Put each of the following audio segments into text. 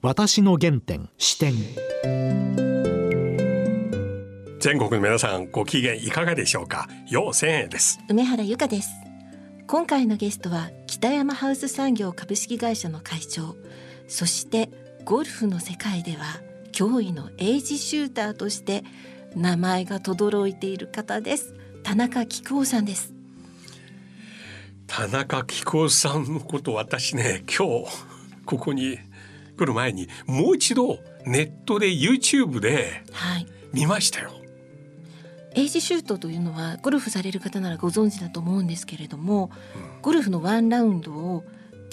私の原点視点。全国の皆さんご機嫌いかがでしょうか？陽千円です。梅原由香です。今回のゲストは北山ハウス産業株式会社の会長そしてゴルフの世界では驚異のエイジシューターとして名前が轟いている方です。田中紀子さんです。田中紀子さんのこと私ね今日ここに来る前にもう一度ネットで YouTube で見ましたよ、はいエイジシュートというのはゴルフされる方ならご存知だと思うんですけれども、うん、ゴルフのワンラウンドを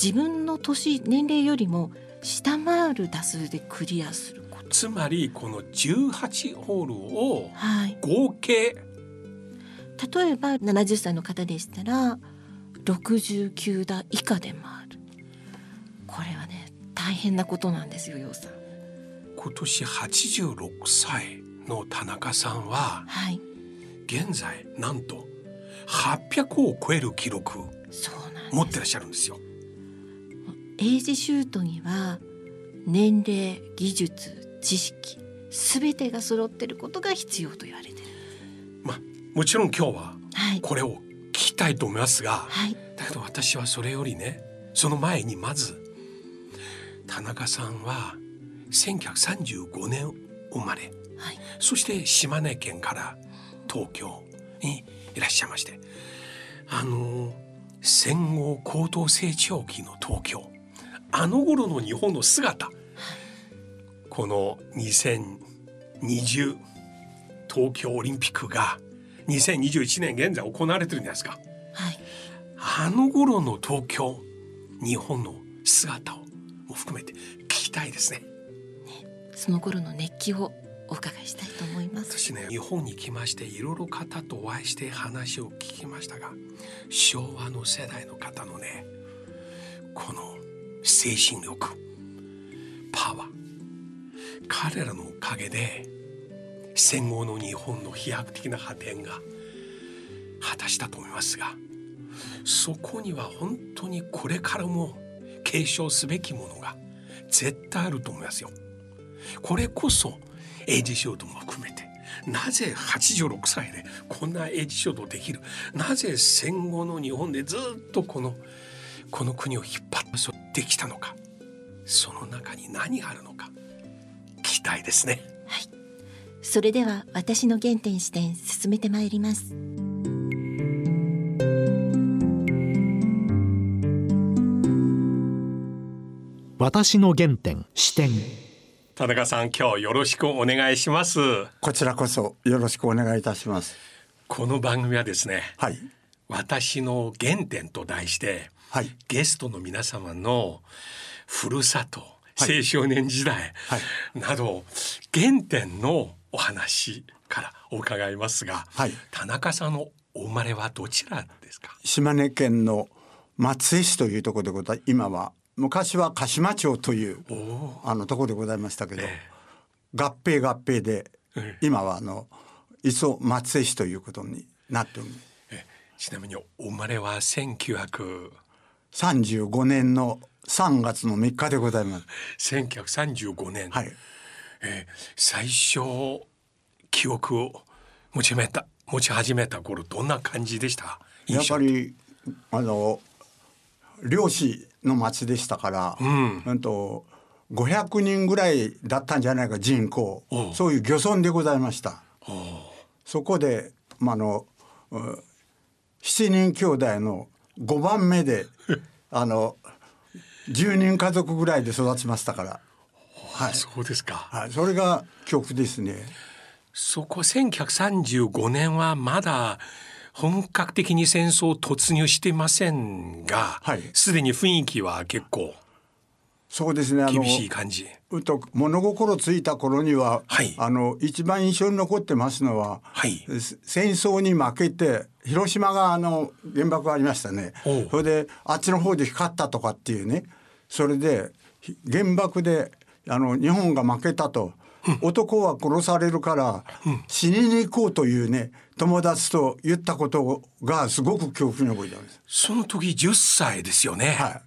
自分の年年齢よりも下回る打数でクリアする。ことつまりこの18ホールを合計、はい、例えば70歳の方でしたら69打以下で回る。これはね大変なことなんですよ陽さん。今年86歳の田中さんは、はい、現在なんと800を超える記録持ってらっしゃるんですよ。エイジシュートには年齢技術知識すべてが揃ってることが必要と言われてる。まあもちろん今日はこれを聞きたいと思いますが、はい、だけど私はそれよりねその前にまず田中さんは1935年生まれ、はい、そして島根県から東京にいらっしゃいまして。あの戦後高等成長期の東京。あの頃の日本の姿。この2020東京オリンピックが2021年現在行われてるんじゃないですか、はい、あの頃の東京日本の姿をも含めて聞きたいですね。ねその頃の熱気をお伺いしたいと思います私ね日本に来ましていろいろ方とお会いして話を聞きましたが昭和の世代の方のねこの精神力パワー彼らのおかげで戦後の日本の飛躍的な発展が果たしたと思いますがそこには本当にこれからも継承すべきものが絶対あると思いますよ。これこそエイジショートも含めてなぜ86歳でこんなエイジショートできるなぜ戦後の日本でずっとこのこの国を引っ張ってきたのかその中に何があるのか聞きたいですね。はい、それでは私の原点視点進めてまいります。私の原点視点。田中さん今日よろしくお願いします。こちらこそよろしくお願いいたします。この番組はですね、はい、私の原点と題して、はい、ゲストの皆様のふるさと、青少年時代など、原点のお話からお伺いますが、はい、田中さんのお生まれはどちらですか？島根県の松江市というところでござい今は昔は鹿島町というあのところでございましたけど、えー、合併合併で、えー、今はあの磯松江市ということになっております。ちなみにお生まれは1935年の3月の3日でございます。1935年。はい。えー、最初記憶を持ちめた持ち始めた頃どんな感じでした？やっぱりあの漁師の町でしたから、うん、うんと500人ぐらいだったんじゃないか人口。そういう漁村でございました。そこで、まあの7人兄弟の5番目で あの10人家族ぐらいで育ちましたから、はい、そうですか、はい、それが記憶ですね。そこ1935年はまだ本格的に戦争突入していませんがすで、はい、に雰囲気は結構そうですね厳しい感じ。うと物心ついた頃には、はい、あの一番印象に残ってますのは、はい、戦争に負けて広島があの原爆がありましたね。それであっちの方で光ったとかっていうね。それで原爆であの日本が負けたと男は殺されるから死にに行こうというね友達と言ったことがすごく記憶に覚えてます。その時10歳ですよね、は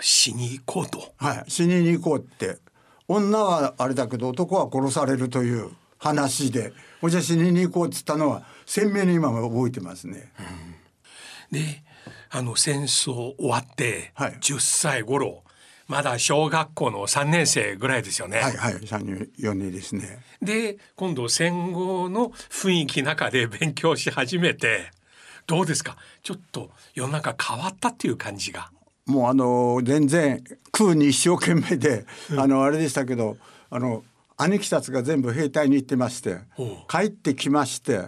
死に行こうと。はい、死にに行こうって。女はあれだけど男は殺されるという話で「おじゃ死にに行こう」っつったのは鮮明に今も覚えてますね。うん、であの戦争終わって10歳頃、まだ小学校の3年生ぐらいですよね。はいはい、3、4年ですね。で、今度戦後の雰囲気中で勉強し始めて、どうですか？ちょっと世の中変わったっていう感じが。もうあの全然空に一生懸命で、あのあれでしたけどあの兄貴たちが全部兵隊に行ってまして帰ってきまして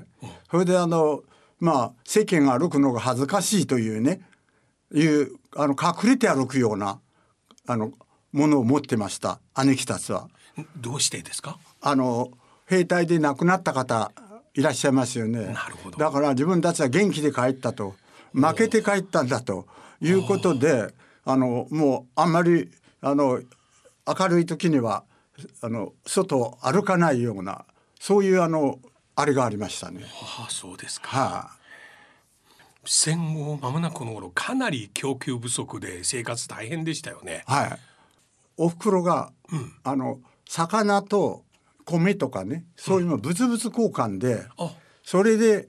それであのまあ世間が歩くのが恥ずかしいというねいうあの隠れて歩くようなあのものを持ってました兄貴たちは。どうしてですか？あの兵隊で亡くなった方いらっしゃいますよね。だから自分たちは元気で帰ったと負けて帰ったんだということであのもうあんまりあの明るい時にはあの外を歩かないようなそういうあのあれがありましたね。はあ、そうですか。はあ、戦後間もなくの頃かなり供給不足で生活大変でしたよね。はい。お袋が、うん、あの魚と米とかねそういうの物々交換で、うん、それで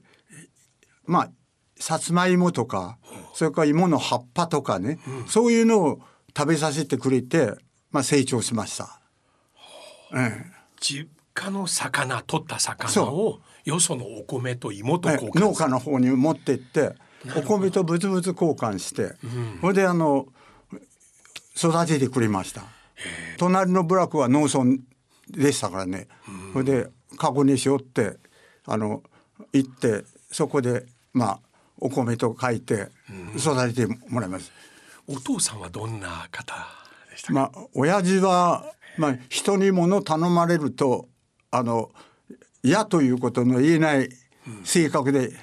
まあさつまいもとか、それから芋の葉っぱとかね、うん、そういうのを食べさせてくれて、まあ、成長しました。うん、実家の魚取った魚をよそのお米と芋と交換、農家の方に持ってってお米と物々交換して、それであの育ててくれました。隣の部落は農村でしたからね、それでカゴにしよってあの行ってそこでまあお米と書いて育ててもらいます。お父さんはどんな方でしたまあ親父はまあ人に物頼まれるとあの嫌ということの言えない性格で、うん、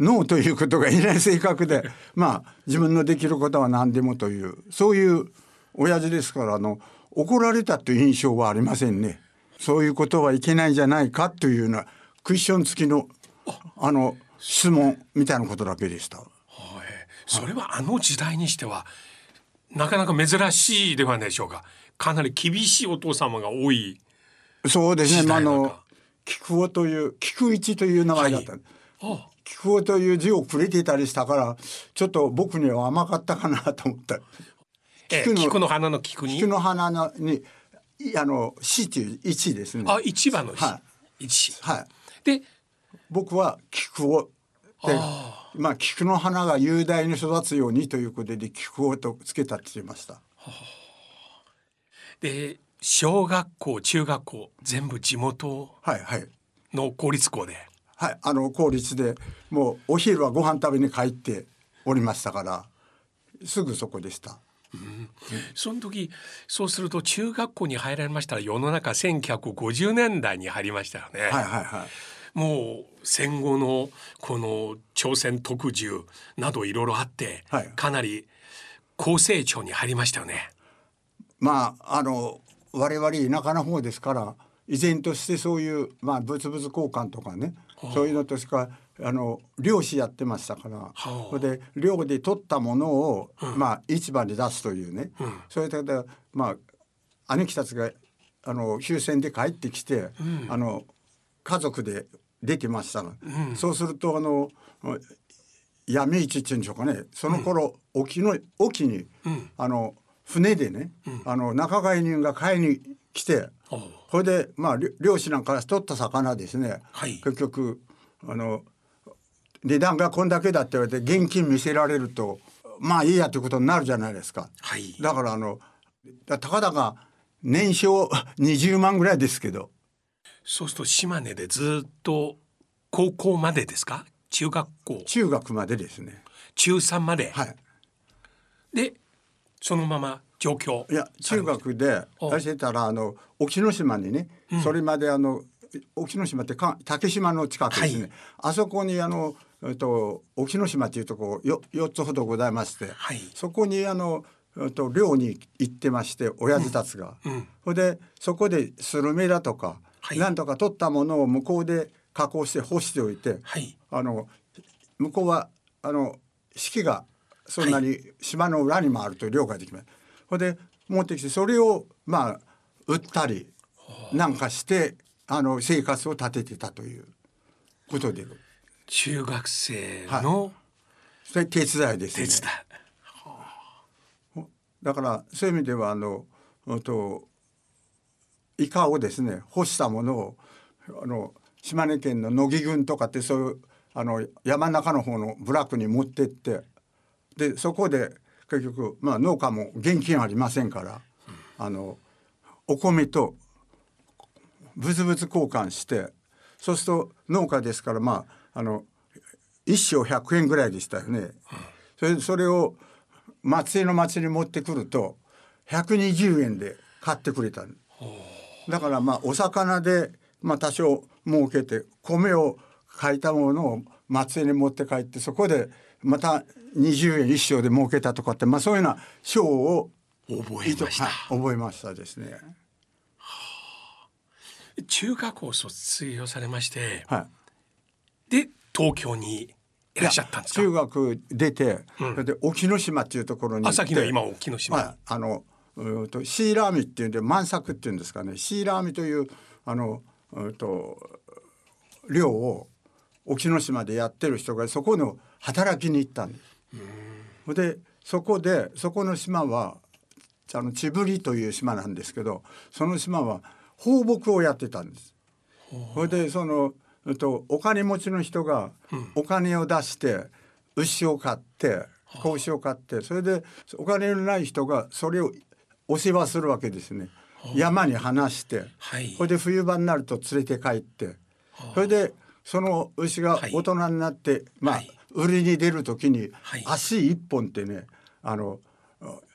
ノーということが言えない性格で まあ自分のできることは何でもというそういう親父ですからあの怒られたという印象はありませんね。そういうことはいけないんじゃないかというようなクッション付きのあの質問みたいなことだけでした。はい、それはあの時代にしてはなかなか珍しいではないでしょうか。かなり厳しいお父様が多い。そうですね。あの菊尾という菊一という名前だった。はい、菊尾という字をくれていたりしたからちょっと僕には甘かったかなと思った。菊の菊の花の菊に？菊の花のにあの死という一ですね。あ一番のはい。一。はい。で僕は菊をでまあ菊の花が雄大に育つようにということで菊をとつけたって言いました。で小学校中学校全部地元の公立校で？はい、あの公立でもうお昼はご飯食べに帰っておりましたからすぐそこでした。うん、その時そうすると中学校に入られましたら世の中1950年代に入りましたよね。はいはいはい。もう戦後のこの朝鮮特需などいろいろあって、はい、かなり高成長に入りましたよね。まああの我々田舎の方ですから依然としてそういう、まあ、物々交換とかねそういうのとしかあの漁師やってましたから、それで漁で取ったものを、うん、まあ、市場に出すというね、うん、それでまあ兄貴たちがあの終戦で帰ってきて、うん、あの家族で出てましたの、うん、そうするとあの闇市っていうんでしょうかね。その頃、うん、沖の沖に、うん、あの船でね、あの仲買人が買いに来てそれでまあ漁師なんか取った魚ですね、はい、結局あの値段がこんだけだって言われて現金見せられるとまあいいやということになるじゃないですか。はい、だからあのたかだか年商 20万ぐらいですけど。そうすると島根でずっと高校までですか？中学校。中学までですね。中3まで。はい。でそのまま上京いや中学で出してたらあの沖ノ島にね、うん、それまであの沖ノ島ってか竹島の近くですね、はい、あそこにあのえっと沖ノ島っていうとこよ4つほどございまして、はい、そこにあのと漁に行ってまして親父たちが、うん。うん、それでそこでスルメだとかはい、なんとか取ったものを向こうで加工して干しておいて、はい、あの向こうはあの四季がそんなに島の裏にもあるという量ができます。ほで持ってきてそれをまあ売ったりなんかしてあの生活を立ててたということで。中学生の、はい、それ手伝いですね。手伝い。だからそういう意味ではあのとイカをですね干したものをあの島根県の乃木郡とかってそういうあの山中の方の部落に持ってってでそこで結局、まあ、農家も現金ありませんから、あのお米とブツブツ交換してそうすると農家ですからまああの一升100円ぐらいでしたよね。それそれを松江の町に持ってくると120円で買ってくれただからまあお魚で、まあ、多少儲けて米を買いたものを松江に持って帰ってそこでまた20円一升で儲けたとかって、まあ、そういうような賞を覚えました、はい、覚えましたですね。中学校卒業されまして、はい、で東京にいらっしゃったんです中学出て、うん、で沖ノ島っていうところに朝日の今沖ノ島、はい、あのうとシーラーミっていうんで満作っていうんですかね。シーラーミというあのうと漁を沖ノ島でやってる人がそこの働きに行ったんです。でそこでそこの島はあの千振という島なんですけどその島は放牧をやってたんです。それでそのとお金持ちの人がお金を出して牛を買って子牛を買ってそれでお金のない人がそれをお世話するわけですね。山に放して、はい、それで冬場になると連れて帰ってそれでその牛が大人になって、はい、まあ、売りに出る時に、足一本ってねあの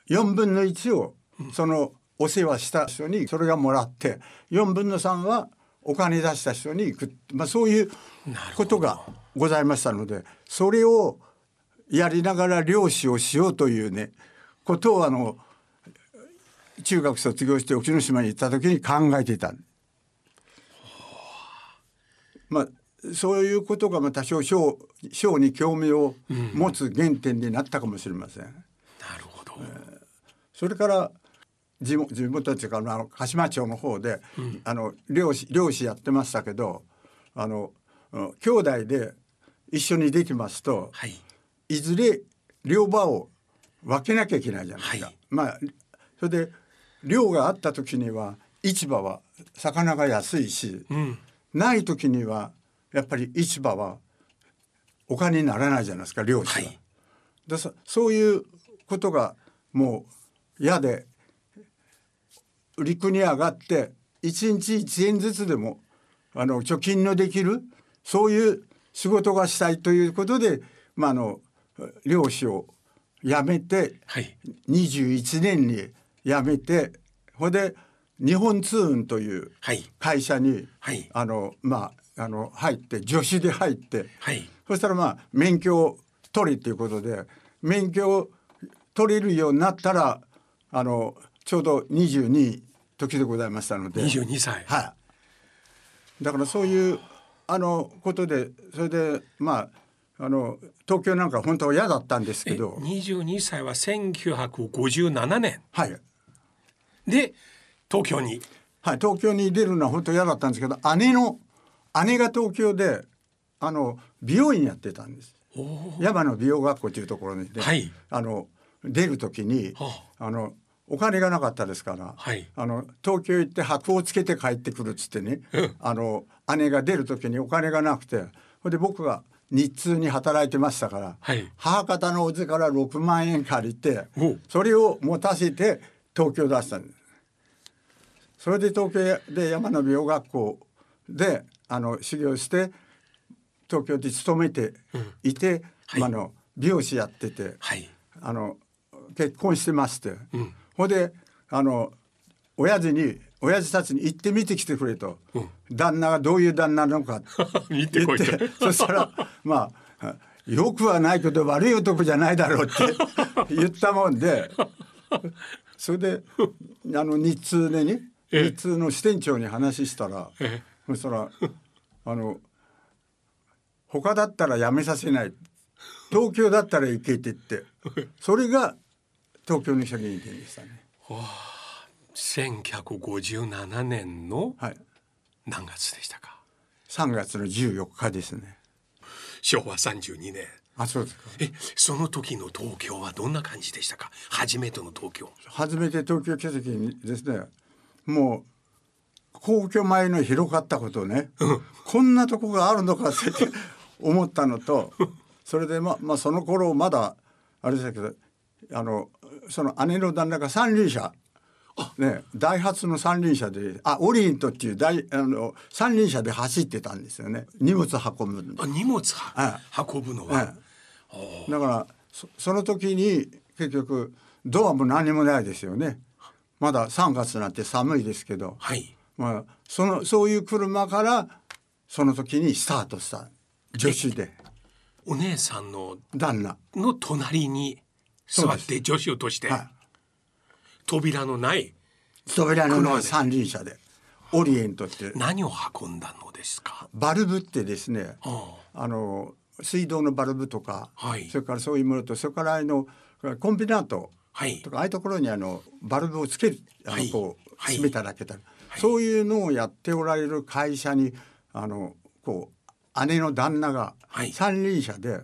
4分の1をそのお世話した人にそれがもらって4分の3はお金出した人に行く、まあ、そういうことがございましたのでそれをやりながら漁師をしようというねことをあの中学卒業して沖ノ島に行った時に考えていた。まあそういうことがまあ多少小小に興味を持つ原点になったかもしれません。うん、なるほど、えー、それから地元地元っていうかあの鹿島町の方で、うん、あの漁師漁師やってましたけどあの兄弟で一緒にできますと、はい、いずれ漁場を分けなきゃいけないじゃないですか。はい、まあそれで漁があった時には市場は魚が安いし、うん、ない時にはやっぱり市場はお金にならないじゃないですか漁師は。はい、でそそういうことがもう嫌で陸に上がって1日1円ずつでもあの貯金のできるそういう仕事がしたいということで、まあ、あの漁師を辞めて、はい、21年に辞めてほで日本通運という会社に、はい、あのまああの入って助手で入って、はい、そしたらまあ免許を取りっていうことで免許を取れるようになったらあのちょうど22時でございましたので。22歳。はい。だからそういうあのことでそれでまああの東京なんか本当は嫌だったんですけど。22歳は1957年。はい。で東京に。はい東京に出るのは本当嫌だったんですけど姉の姉が東京であの美容院やってたんです。山の美容学校というところに、はい、あの出る時に、はあ、あのお金がなかったですから、はい、あの東京行って箔をつけて帰ってくるっつってね、うん、あの姉が出る時にお金がなくてそれで僕が日通に働いてましたから、はい、母方のおじから6万円借りてそれを持たせて東京出したんです。それで東京で山の美容学校であの修行して東京で勤めていて、うん。はい、あの美容師やってて、はい、あの結婚してまして、うん、ほんであの親父に親父たちに行ってみてきてくれと、うん、旦那がどういう旦那なのか 言ってそしたら まあよくはないけど悪い男じゃないだろうって 言ったもんでそれであの日通でね日通の支店長に話したらそしたらあの他だったら辞めさせない。東京だったら行けって言って。それが東京の社員店でしたね。1957年の何月でしたか、はい、3月の14日ですね。昭和32年。あそうですか。えその時の東京はどんな感じでしたか？初めての東京。初めて東京来た時にですねもう皇居前の広かったことね、うん、こんなとこがあるのかって思ったのとそれでままあその頃まだあれですけどあのその姉の旦那が三輪車ね、ダイハツの三輪車であオリエントっていう大あの三輪車で走ってたんですよね。荷物運ぶあ荷物運ぶのは、だからそその時に結局ドアも何もないですよね。まだ3月なんて寒いですけど、はい、まあ、そのそういう車からその時にスタートした助手で。お姉さんの旦那。の隣に座って助手として、はい、扉のない扉のない三輪車でオリエントって。何を運んだのですか？バルブってですねあの水道のバルブとか、はい、それからそういうものとそれからあのコンビナートとか、ああいうところにあのバルブをつけるあのこう、閉めただけだ、そういうのをやっておられる会社にあのこう姉の旦那が三輪車で、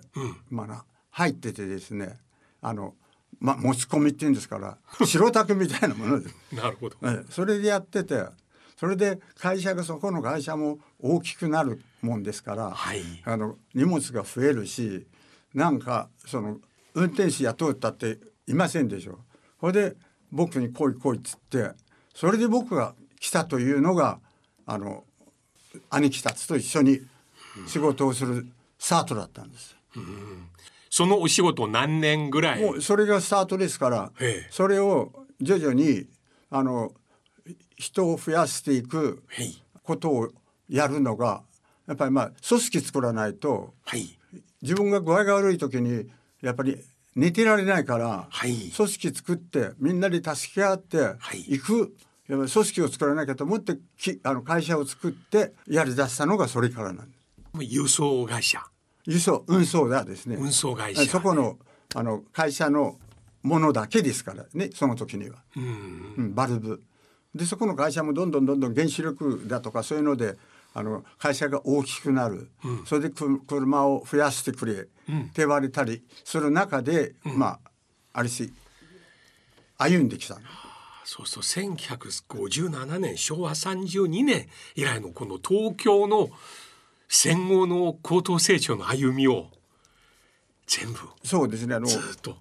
まあ、入っててですねあのまあ、持ち込みっていうんですから 白タクみたいなもので なるほど、それでやっててそれで会社がそこの会社も大きくなるもんですから、はい、あの荷物が増えるしなんかその運転手雇ったっていませんでしょ。それで僕に来い来いっつってそれで僕が来たというのがあの兄貴たちと一緒に仕事をするスタートだったんです。うん。そのお仕事何年ぐらい？もうそれがスタートですからそれを徐々にあの人を増やしていくことをやるのがやっぱりまあ組織作らないと、はい、自分が具合が悪い時にやっぱり寝てられないから、はい、組織作ってみんなで助け合ってい。く、はい、やっぱり組織を作らなきゃと思ってきあの会社を作ってやりだしたのがそれからなんです。輸送会社。輸送運送だですね。運送会社。そこのあの会社のものだけですからねその時には、うん、うん、バルブ。でそこの会社もどんどんどんどん原子力だとかそういうのであの会社が大きくなる、うん、それで車を増やしてくれ、うん、って言われたりする中で、まああれし歩んできたそうそう1957年昭和32年以来のこの東京の戦後の高等成長の歩みを全部そうですね。あのずっと。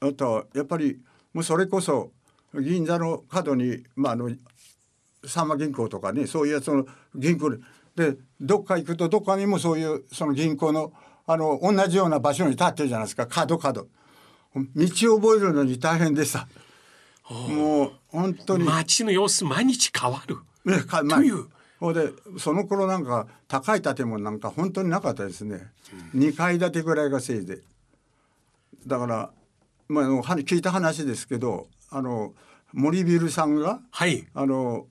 あとやっぱりもうそれこそ銀座の角にまああのさんま銀行とかねそういうやつの銀行でどっか行くとどっかにもそういうその銀行のあの同じような場所に立ってるじゃないですか。角角。道を覚えるのに大変でしたもう本当に。街の様子毎日変わる、ね、という。ほでその頃なんか高い建物なんか本当になかったですね、うん、2階建てぐらいがせいでだからまあ聞いた話ですけどあの森ビルさんが、はい、あの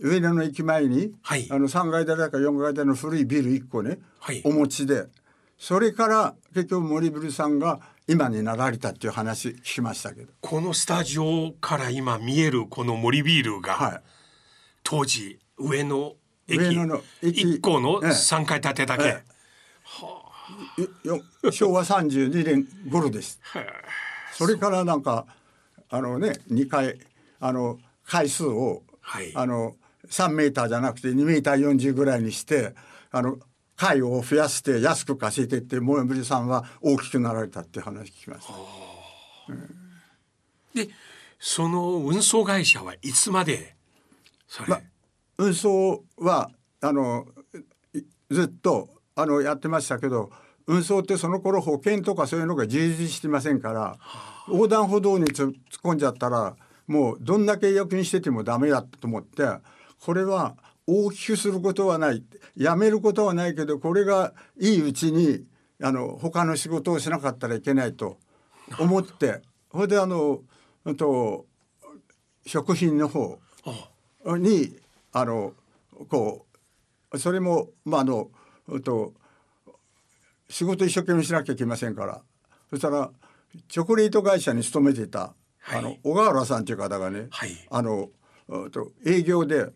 上野の駅前に、はい、あの3階建てか4階建ての古いビル1個ね、はい、お持ちで。それから結局森ビルさんが今になられたっていう話聞きましたけど。このスタジオから今見えるこの森ビルが、はい、当時上野駅上野の駅。1個の3階建てだけ、ええ。はあ、昭和32年頃です。それからなんかあのね2回あの回数を、はい、あの3メーターじゃなくて2メーター40ぐらいにしてあの回を増やして安く貸してってモエブリさんは大きくなられたって話聞きました。うん、でその運送会社はいつまでそれ、ま運送はあのずっとあのやってましたけど運送ってその頃保険とかそういうのが充実してませんから横断歩道に突っ込んじゃったらもうどんだけ役にしててもダメだと思ってこれは大きくすることはない。やめることはないけどこれがいいうちにあの他の仕事をしなかったらいけないと思って それであのと食品の方にあのこうそれもまああのと仕事一生懸命しなきゃいけませんから。そしたらチョコレート会社に勤めていたはい、あの小川原さんという方がね、はい、あのと営業で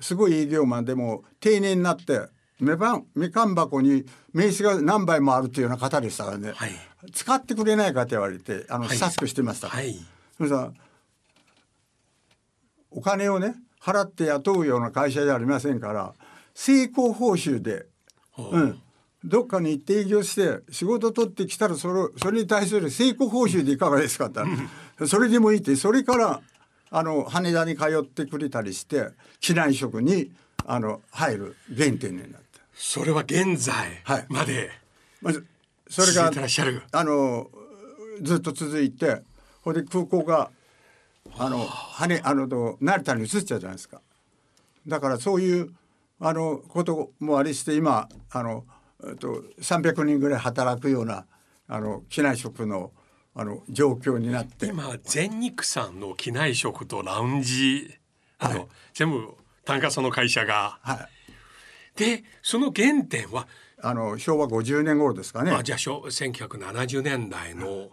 すごい営業マンでも定年になってみかんみかん箱に名刺が何杯もあるというような方でしたからね、はい、使ってくれないかと言われてあの、親しくしてましたはい、それさお金をね払って雇うような会社じゃありませんから成功報酬で、う。ん、どっかに行って営業して仕事取ってきたらそれそれに対する成功報酬でいかがですかってそれでもいいって。それからあの羽田に通ってくれたりして機内食にあの入る原点になった。それは現在まで、はい、それがあのずっと続いてほんで空港があの羽あのと成田に移っちゃうじゃないですか。だからそういうあのこともありして今あのと300人ぐらい働くようなあの機内食のあの状況になって。今全日産の機内食とラウンジあの、はい、全部単価その会社が、はい、でその原点は？あの昭和50年頃ですかね。あじゃあ1970年代の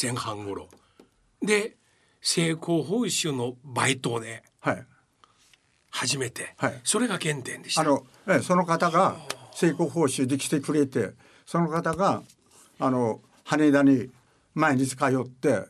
前半頃、で成功報酬のバイトで初めて、はい、それが原点でした。あの、えその方が成功報酬で来てくれてその方があの羽田に毎日通って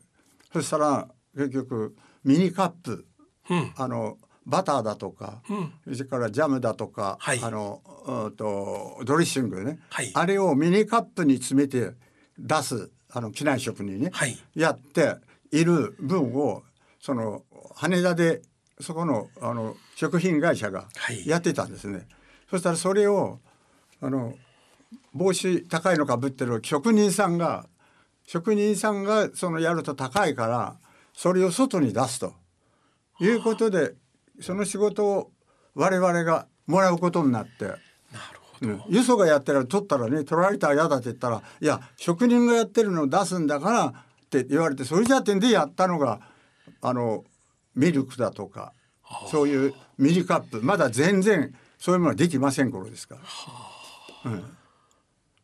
そしたら結局ミニカップ、うん、あのバターだとか、うん、それからジャムだとか、はい、あのうとドレッシングね、はい、あれをミニカップに詰めて出すあの機内食にね、はい、やっている分をその羽田でそこのあの食品会社がやってたんですね。そしたらそれをあの帽子高いのかぶってる職人さんが職人さんがそのやると高いからそれを外に出すと。いうことでその仕事を我々がもらうことになって。なるほど、よそがやってる取ったらね取られたら嫌だって言ったらいや職人がやってるのを出すんだからって言われてそれじゃってんでやったのがあのミルクだとかそういうミリカップ。まだ全然そういうものはできません頃ですから、うん、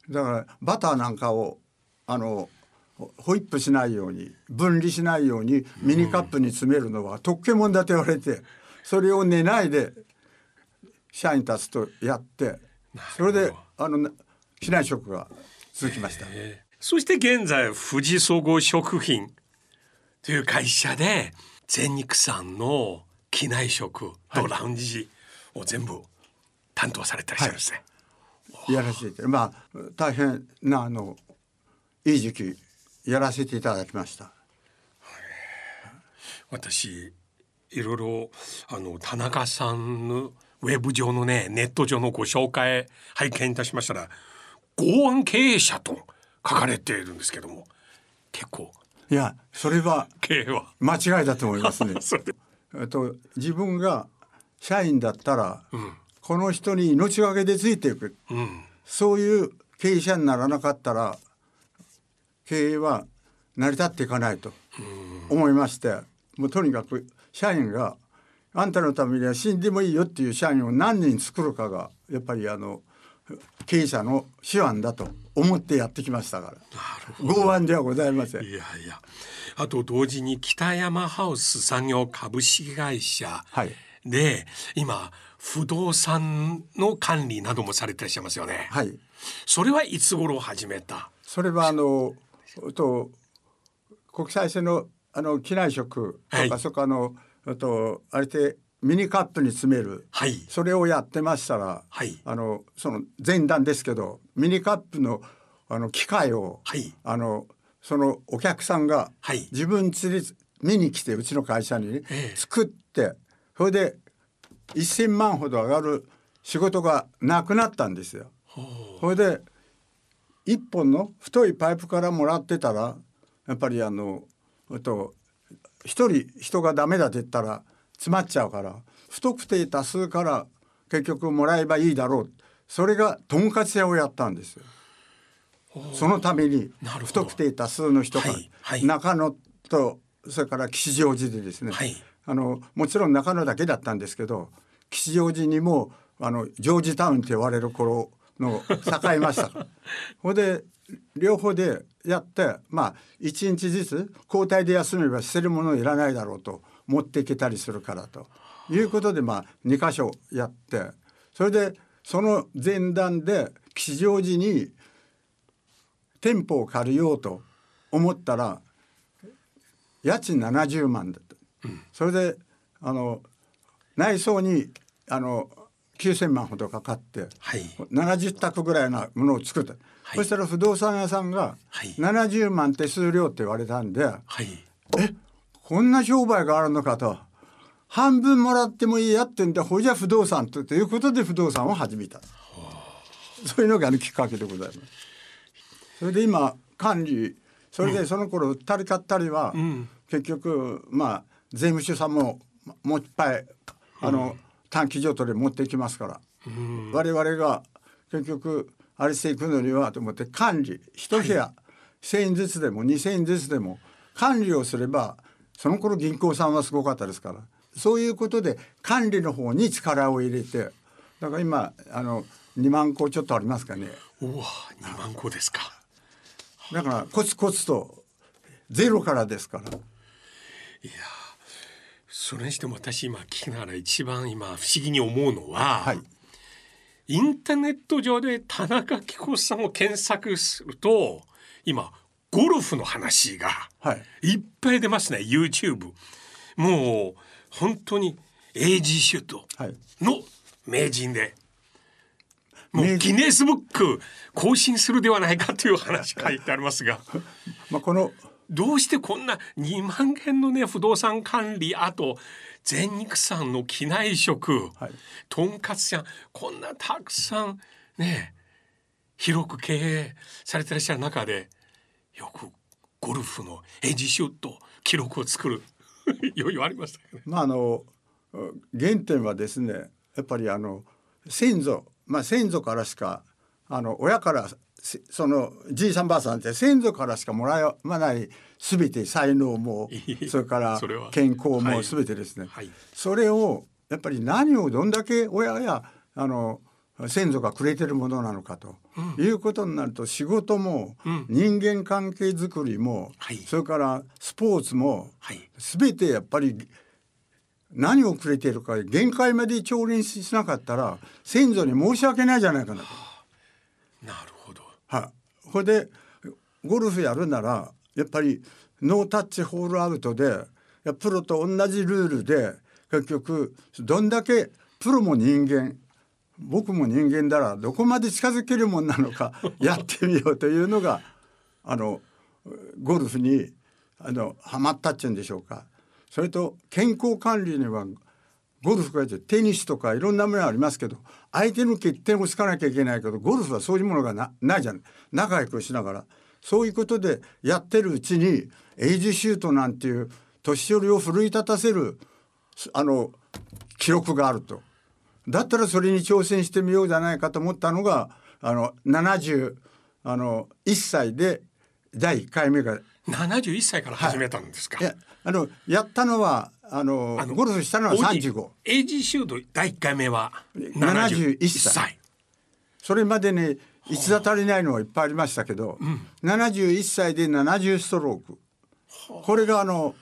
だからバターなんかをあのホイップしないように分離しないようにミニカップに詰めるのは特権もんだと言われてそれを寝ないで社員たちとやってそれであの機内食が続きました。そして現在富士総合食品という会社で全日産の機内食とラウンジを全部担当されてらっしゃるんですね。はい、やらせてまあ大変なあのいい時期やらせていただきました。私いろいろあの田中さんのウェブ上のねネット上のご紹介拝見いたしましたら剛腕経営者と書かれているんですけども結構。いやそれは間違いだと思いますね。と自分が社員だったら、うん、この人に命がけでついていく、うん、そういう経営者にならなかったら経営は成り立っていかないと思いまして、もうとにかく社員があんたのためには死んでもいいよっていう社員を何人作るかがやっぱりあの経営者の手腕だと思ってやってきましたから。剛腕ではございません。いやいや。あと同時に北山ハウス産業株式会社で、はい、今不動産の管理などもされていらっしゃいますよね。はい。それはいつ頃始めた？それはあのと国際線のあの機内食とか、はい、そこあのとあれでミニカップに詰める、はい、それをやってましたら、はい、あのその前段ですけどミニカップのあの機械を、はい、あのそのお客さんが自分釣り見に来てうちの会社に、ね、作ってそれで1,000万ほど上がる仕事がなくなったんですよ。それで一本の太いパイプからもらってたらやっぱりあのと一人人がダメだって言ったら詰まっちゃうから太くて多数から結局もらえばいいだろう。それがとんかつ屋をやったんですよ。そのために太くて多数の人が中野とそれから吉祥寺でですね、はい、あのもちろん中野だけだったんですけど吉祥寺にもあのジョージタウンって言われる頃の栄えました。ほで両方でやってまあ1日ずつ交代で休めば捨てるものいらないだろうと持っていけたりするからと。いうことでまあ2箇所やって。それでその前段で吉祥寺に店舗を借りようと思ったら家賃70万だった、うん、それであの内装にあの9,000万ほどかかって、はい、70宅ぐらいなものを作った、はい、そしたら不動産屋さんが70万手数料って言われたんで、はい、えこんな商売があるのかと。半分もらってもいいやってんでほいじゃ不動産ということで不動産を始めた。そういうのが、きっかけでございます。それで今管理それでその頃売ったり買ったりは、うん、結局まあ税務署さんももういっぱいあの、うん短期譲渡で持っていきますから、我々が結局あれしていくのにはと思って管理一部屋、はい、1,000円ずつでも2,000円ずつでも管理をすればその頃銀行さんはすごかったですからそういうことで管理の方に力を入れてだから今あの2万個ちょっとありますかね。おお2万個ですか。だからコツコツとゼロからですから。いやそれにしても私今聞きながら一番今不思議に思うのは、はい、インターネット上で田中紀子さんを検索すると今ゴルフの話がい。っぱい出ますね、はい、YouTube。もう本当にエイジシュートの名人で、もうギネスブック更新するではないかという話書いてありますが。まあこのどうしてこんな2万件のね不動産管理あと全肉さんの機内食、はい、とんかつ屋こんなたくさんね広く経営されてらっしゃる中でよくゴルフのエッジシュート記録を作る 余裕ありましたね。まああの原点はですねやっぱりあの先祖まあ先祖からしかあの親からそのじいさんばあさんって先祖からしかもらわない全て才能もそれから健康も全てですね、はい。はい、それをやっぱり何をどんだけ親やあの先祖がくれてるものなのかと、うん、いうことになると仕事も、人間関係づくりも、はい、それからスポーツも、はい、全てやっぱり何をくれているか限界まで調理しなかったら先祖に申し訳ないじゃないかなと。なるはい、これでゴルフやるならやっぱりノータッチホールアウトでプロと同じルールで結局どんだけプロも人間僕も人間だらどこまで近づけるもんなのか やってみようというのがあのゴルフにあのハマったっていうんでしょうか。それと健康管理にはゴルフがテニスとかいろんなものありますけど相手の欠点をつかなきゃいけないけどゴルフはそういうものがなないじゃん。仲良くしながら。そういうことでやってるうちにエイジシュートなんていう年寄りを奮い立たせるあの記録があると。だったらそれに挑戦してみようじゃないかと思ったのがあの71歳で第1回目が。71歳から始めたんですか、はい、あのやったのはあのゴルフしたのは35エイジシュート第1回目は71歳。歳。それまでね一度足りないのはいっぱいありましたけど、うん、71歳で70ストローク。これがあの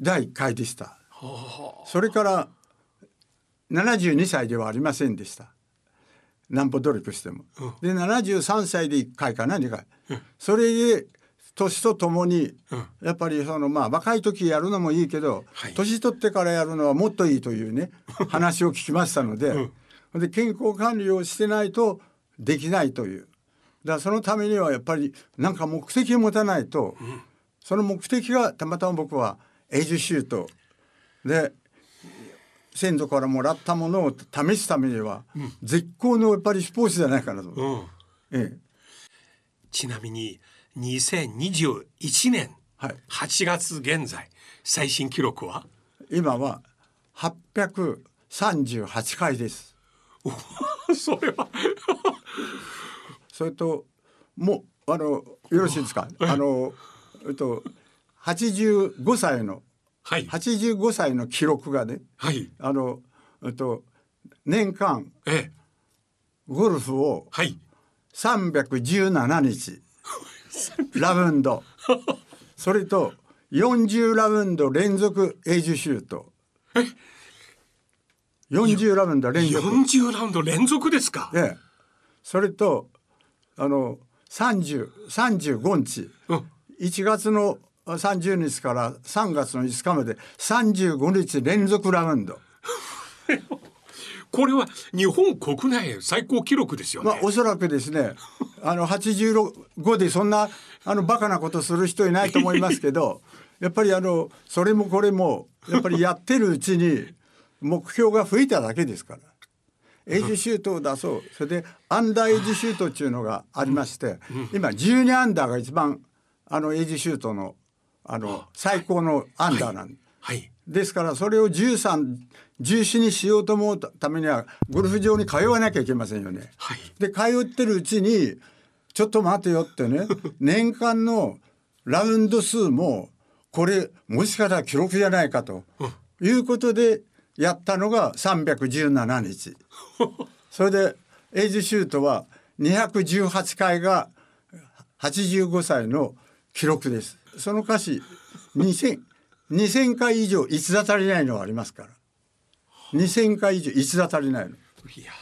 第1回でした。それから72歳ではありませんでした何歩努力しても、うん、で73歳で1回かな2回、うん、それで年とともに、やっぱりそのまあ若い時やるのもいいけど、はい、年取ってからやるのはもっといいというね 話を聞きましたので、うん、で健康管理をしてないとできないという。だからそのためにはやっぱりなんか目的を持たないと、うん、その目的がたまたま僕はエイジシュートで先祖からもらったものを試すためには、うん、絶好のやっぱりスポーツじゃないかなと。ええ、ちなみに2021年8月現在最新記録は？今は838回です。それは。それともうあのよろしいですか？あのえっと85歳の、はい、85歳の記録がね、はい、あのと年間、ええ、ゴルフを317日 ラウンド。それと40ラウンド連続エイジシュート。40ラウンド連続。40ラウンド連続ですか？ええ。それとあの3035日、うん、1月の30日から3月の5日まで35日連続ラウンド これは日本国内最高記録ですよね。まあ、おそらくですね、あの85でそんなあのバカなことする人いないと思いますけど、やっぱりあのそれもこれもやっぱりやってるうちに目標が増えただけですから。エイジシュートを出そうそれでアンダーエイジシュートっていうのがありまして、今12アンダーが一番あのエイジシュートのあの最高のアンダーなんで、はい、ですからそれを13 14にしようと思うためにはゴルフ場に通わなきゃいけませんよね。はい、で通ってるうちにちょっと待てよってね 年間のラウンド数もこれもしかしたら記録じゃないかということでやったのが317日。それでエイジシュートは218回が85歳の記録です。その歌詞 2000, 2000回以上逸脱足りないのはありますから。2,000回以上逸脱足りないの。いや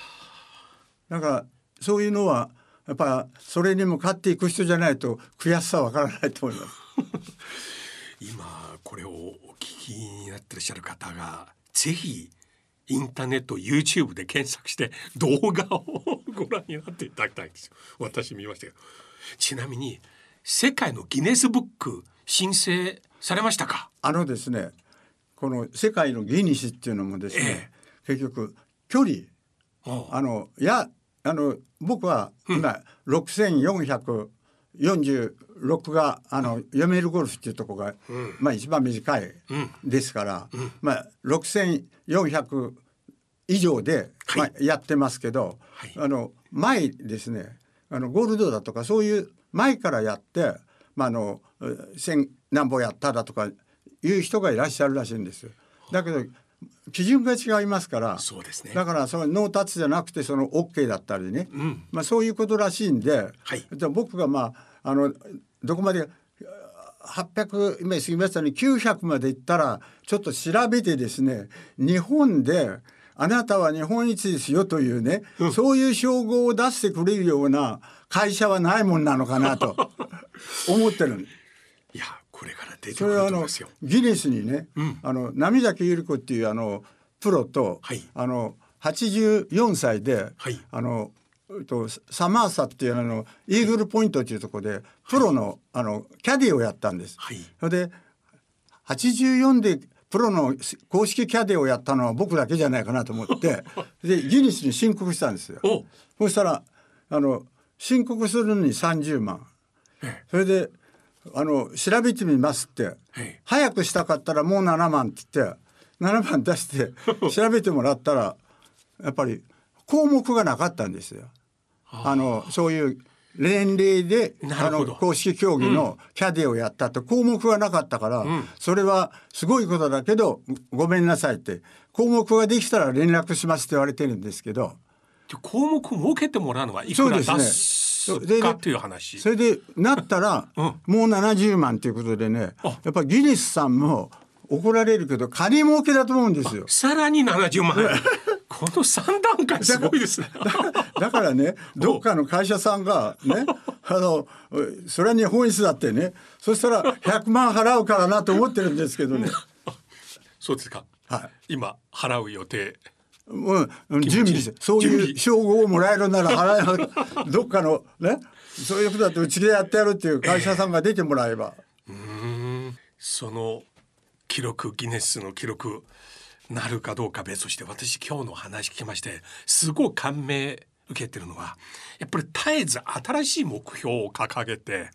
だからそういうのはやっぱそれにも勝っていく人じゃないと悔しさわからないと思います。今これをお聞きになってらっしゃる方がぜひインターネット YouTube で検索して動画をご覧になっていただきたいんですよ私見ましたけどちなみに世界のギネスブック申請されましたか？あのですねこの世界のギニスっていうのもですね、え結局距離。あのやあの僕は今、うん、6446があの読めるゴルフっていうとこが、うん、まあ一番短いですから、うん、まあ6400以上で、はい、まあ、やってますけど、はい、あの前ですねあのゴールドだとかそういう前からやって、まあ、あの千何本やっただとかいう人がいらっしゃるらしいんです。だけど基準が違いますからそうです、ね、だからそのノータッチじゃなくてその OK だったりね、うん、まあ、そういうことらしいんで、はい、僕がまああのどこまで800今過ぎましたのに900までいったらちょっと調べてですね日本であなたは日本一ですよというね、うん、そういう称号を出してくれるような会社はないもんなのかなと 思ってるいやこれから出てくると思いますよ。ギネスにね、うん、あの波崎ゆり子っていうあのプロと、はい、あの84歳で、はい、あのとサマーサっていうあのイーグルポイントっていうところでプロの,、あのキャディをやったんです。はい、それで84でプロの公式キャディをやったのは僕だけじゃないかなと思って でギネスに申告したんですよ。そしたらあの申告するのに30万。それであの調べてみますって、早くしたかったらもう7万って言って7万出して 調べてもらったらやっぱり項目がなかったんですよ。あのそういう年齢であの公式競技のキャディをやったって項目がなかったから、うん、それはすごいことだけどごめんなさいって項目ができたら連絡しますって言われてるんですけど。項目設けてもらうのはいくら出すかっていう話それでなったら、うん、もう70万ということでねやっぱりギネスさんも怒られるけど金儲けだと思うんですよ。さらに70万この三段階すごいですね。だからね どっかの会社さんがねあのそれは日本一だってねそしたら100万払うからなと思ってるんですけどね。そうですか、はい、今払う予定。うん、準備してそういう称号をもらえるなら払え どっかのねそういうことだってうちでやってやるっていう会社さんが出てもらえば。えー、うん。その記録ギネスの記録なるかどうか別として私今日の話聞きましてすごい感銘受けてるのはやっぱり絶えず新しい目標を掲げて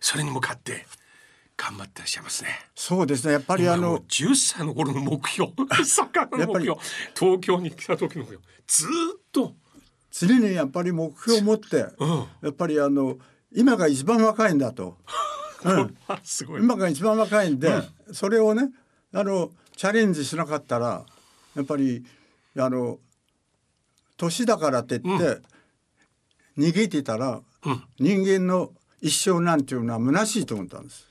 それに向かって頑張ってらっしゃいますね。そうですね。やっぱりあの10歳の頃の目標、サッカーの目標、東京に来た時の目標、ずっと常にやっぱり目標を持って、うん、やっぱりあの今が一番若いんだと。うん。今が一番若いんで、うん、それをね、あのチャレンジしなかったらやっぱりあの年だからって言って、逃げてたら、人間の一生なんていうのは虚しいと思ったんです。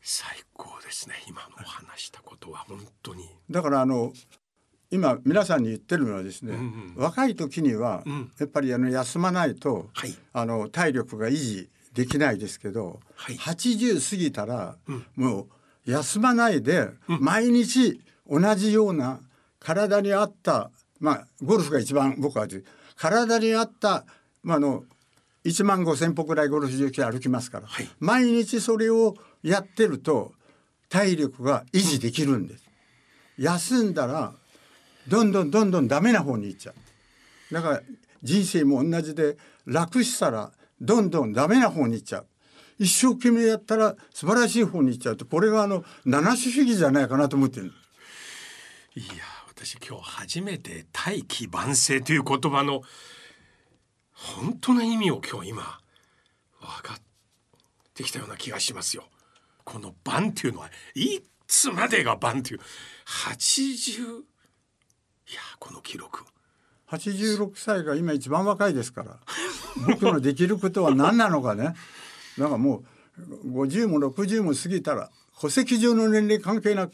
最高ですね今のお話したことは本当に。だからあの今皆さんに言ってるのはですね、うんうん、若い時にはやっぱりあの休まないと、はい、あの体力が維持できないですけど、はい、80過ぎたら、うん、もう休まないで毎日同じような体に合ったまあゴルフが一番僕は体に合った、まあ、の1万5,000歩ぐらいゴルフ場歩きますから、はい、毎日それをやってると体力が維持できるんです。休んだらどんどんどんどんダメな方に行っちゃう。だから人生も同じで楽したらどんどんダメな方に行っちゃう。一生懸命やったら素晴らしい方に行っちゃうとこれがあの七種主義じゃないかなと思ってる。いや私今日初めて大器晩成という言葉の本当の意味を今日今分かってきたような気がしますよ。この晩っていうのはいつまでが晩っていう80いやこの記録。86歳が今一番若いですから僕のできることは何なのかねなんかもう50も60も過ぎたら戸籍上の年齢関係なく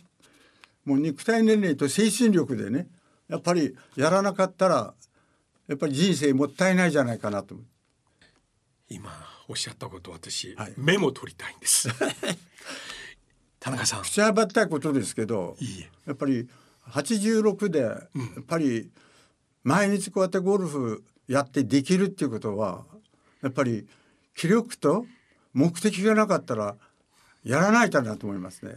もう肉体年齢と精神力でねやっぱりやらなかったらやっぱり人生もったいないじゃないかなと。今おっしゃったこと私、はい、メモ取りたいんです。田中さん。口はばったいことですけどやっぱり86でやっぱり毎日こうやってゴルフやってできるっていうことはやっぱり気力と目的がなかったらやらないかなと思いますね。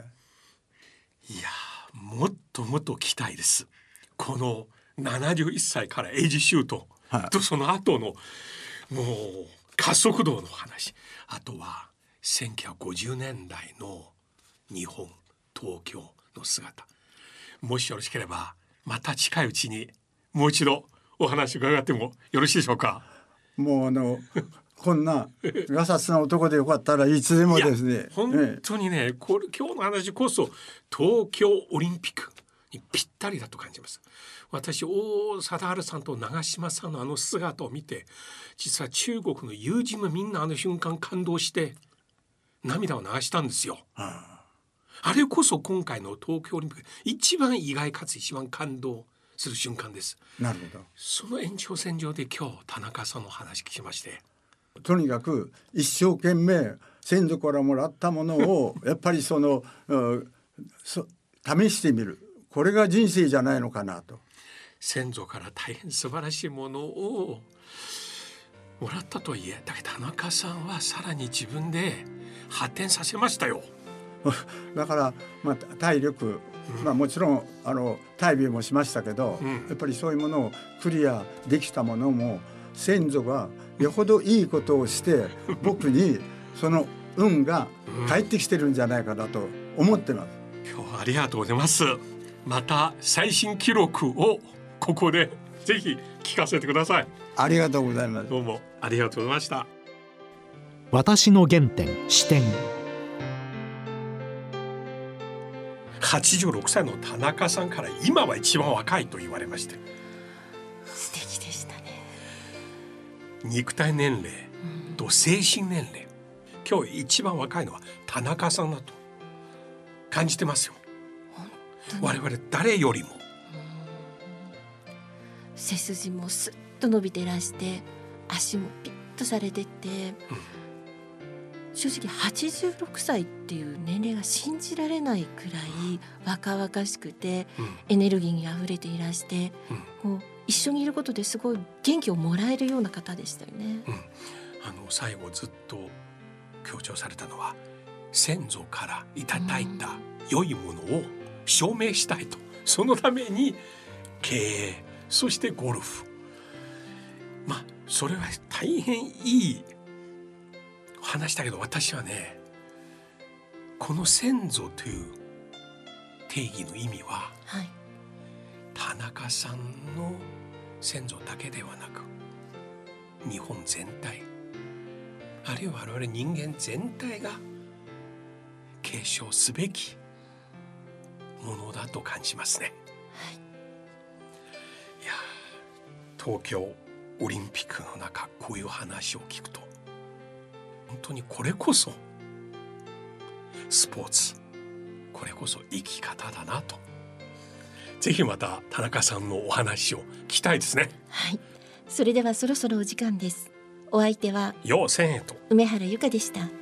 いやもっともっと期待です。この71歳からエイジシュート、はい、とその後のもう加速度の話あとは1950年代の日本東京の姿もしよろしければまた近いうちにもう一度お話伺ってもよろしいでしょうか？もうあのこんなガサツな男でよかったらいつでもですね本当にねこれ今日の話こそ東京オリンピックにぴったりだと感じます私大貞治さんと長嶋さんのあの姿を見て実は中国の友人もみんなあの瞬間感動して涙を流したんですよ。あれこそ今回の東京オリンピック一番意外かつ一番感動する瞬間です。なるほど。その延長線上で今日田中さんの話聞きまして。とにかく一生懸命先祖からもらったものを やっぱりその、うん、そ試してみるこれが人生じゃないのかなと。先祖から大変素晴らしいものをもらったとはいえだけど田中さんはさらに自分で発展させましたよ。だから、まあ、体力、うん、まあ、もちろんあの大病もしましたけど、うん、やっぱりそういうものをクリアできたものも先祖がよほどいいことをして 僕にその運が返ってきてるんじゃないかなと思ってます。今日はありがとうございます。また最新記録をここでぜひ聞かせてくださいありがとうございますどうもありがとうございました私の原点視点86歳の田中さんから今は一番若いと言われまして肉体年齢と精神年齢、うん、今日一番若いのは田中さんだと感じてますよ。我々誰よりも。背筋もスッと伸びてらして足もピッとされてて、うん、正直86歳っていう年齢が信じられないくらい若々しくて、うん、エネルギーにあふれていらして、うん、こう一緒にいることですごい元気をもらえるような方でしたよね。あの最後ずっと強調されたのは先祖からいただいた良いものを証明したいと、そのために経営そしてゴルフ。まあそれは大変いい話だけど私はねこの先祖という定義の意味は、はい、田中さんの先祖だけではなく日本全体あるいは我々人間全体が継承すべきものだと感じますね。東京オリンピックの中こういう話を聞くと本当にこれこそスポーツこれこそ生き方だなとぜひまた田中さんのお話を聞きたいですね。はい。それではそろそろお時間です。お相手はよう千円と。梅原由香でした